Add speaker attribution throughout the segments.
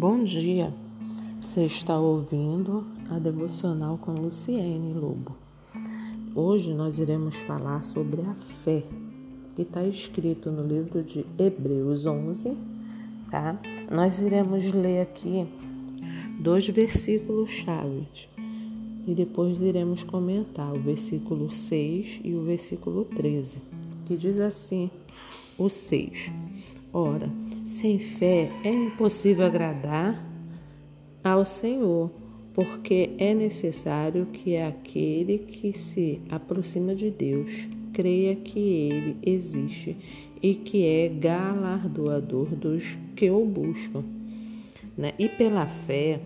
Speaker 1: Bom dia, você está ouvindo a devocional com Luciene Lobo. Hoje nós iremos falar sobre a fé, que está escrito no livro de Hebreus 11, tá? Nós iremos ler aqui dois versículos chaves e depois iremos comentar o versículo 6 e o versículo 13, que diz assim: o 6. Ora, sem fé é impossível agradar ao Senhor, porque é necessário que aquele que se aproxima de Deus creia que ele existe e que é galardoador dos que o buscam. Né? E pela fé,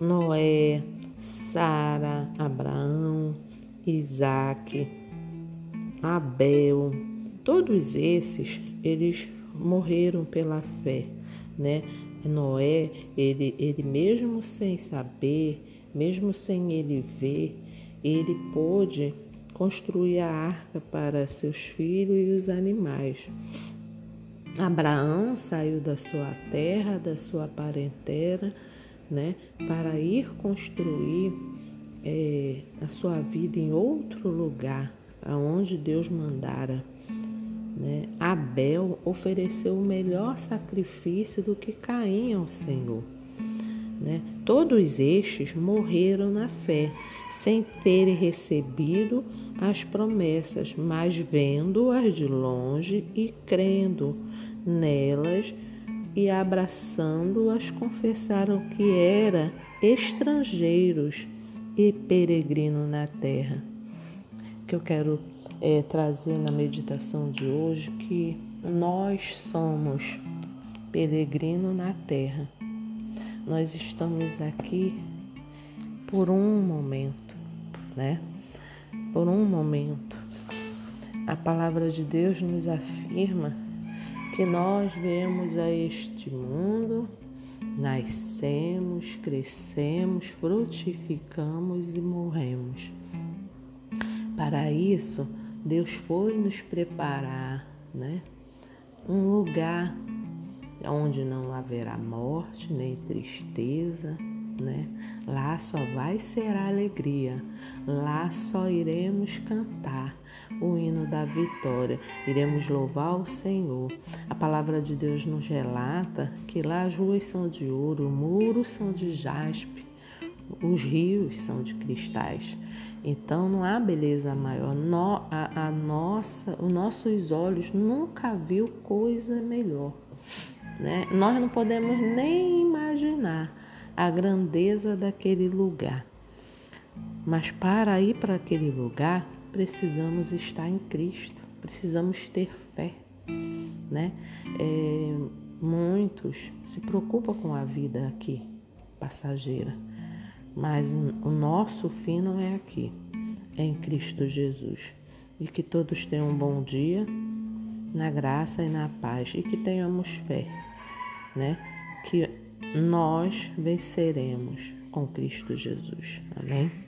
Speaker 1: Noé, Sara, Abraão, Isaac, Abel, todos esses, eles morreram pela fé, né? Noé, ele, ele mesmo sem saber, mesmo sem ele ver, ele pôde construir a arca para seus filhos e os animais. Abraão saiu da sua terra, da sua parentela, né, para ir construir é, a sua vida em outro lugar, aonde Deus mandara. Né? Abel ofereceu o melhor sacrifício do que Caim ao Senhor. Né? Todos estes morreram na fé, sem terem recebido as promessas, mas vendo-as de longe e crendo nelas e abraçando-as, confessaram que eram estrangeiros e peregrinos na terra. Que eu quero é, trazer na meditação de hoje que nós somos peregrino na terra. Nós estamos aqui por um momento, né? Por um momento. A palavra de Deus nos afirma que nós viemos a este mundo, nascemos, crescemos, frutificamos e morremos. Para isso, Deus foi nos preparar, né? Um lugar onde não haverá morte nem tristeza, né? Lá só vai ser alegria, lá só iremos cantar o hino da vitória, iremos louvar o Senhor. A palavra de Deus nos relata que lá as ruas são de ouro, muros são de jaspe, os rios são de cristais. Então não há beleza maior. No, a, a nossa, os nossos olhos nunca viu coisa melhor. Né? Nós não podemos nem imaginar a grandeza daquele lugar. Mas para ir para aquele lugar, precisamos estar em Cristo, precisamos ter fé. Né? É, muitos se preocupam com a vida aqui, passageira mas o nosso fim não é aqui, é em Cristo Jesus. E que todos tenham um bom dia, na graça e na paz, e que tenhamos fé, né? Que nós venceremos com Cristo Jesus. Amém?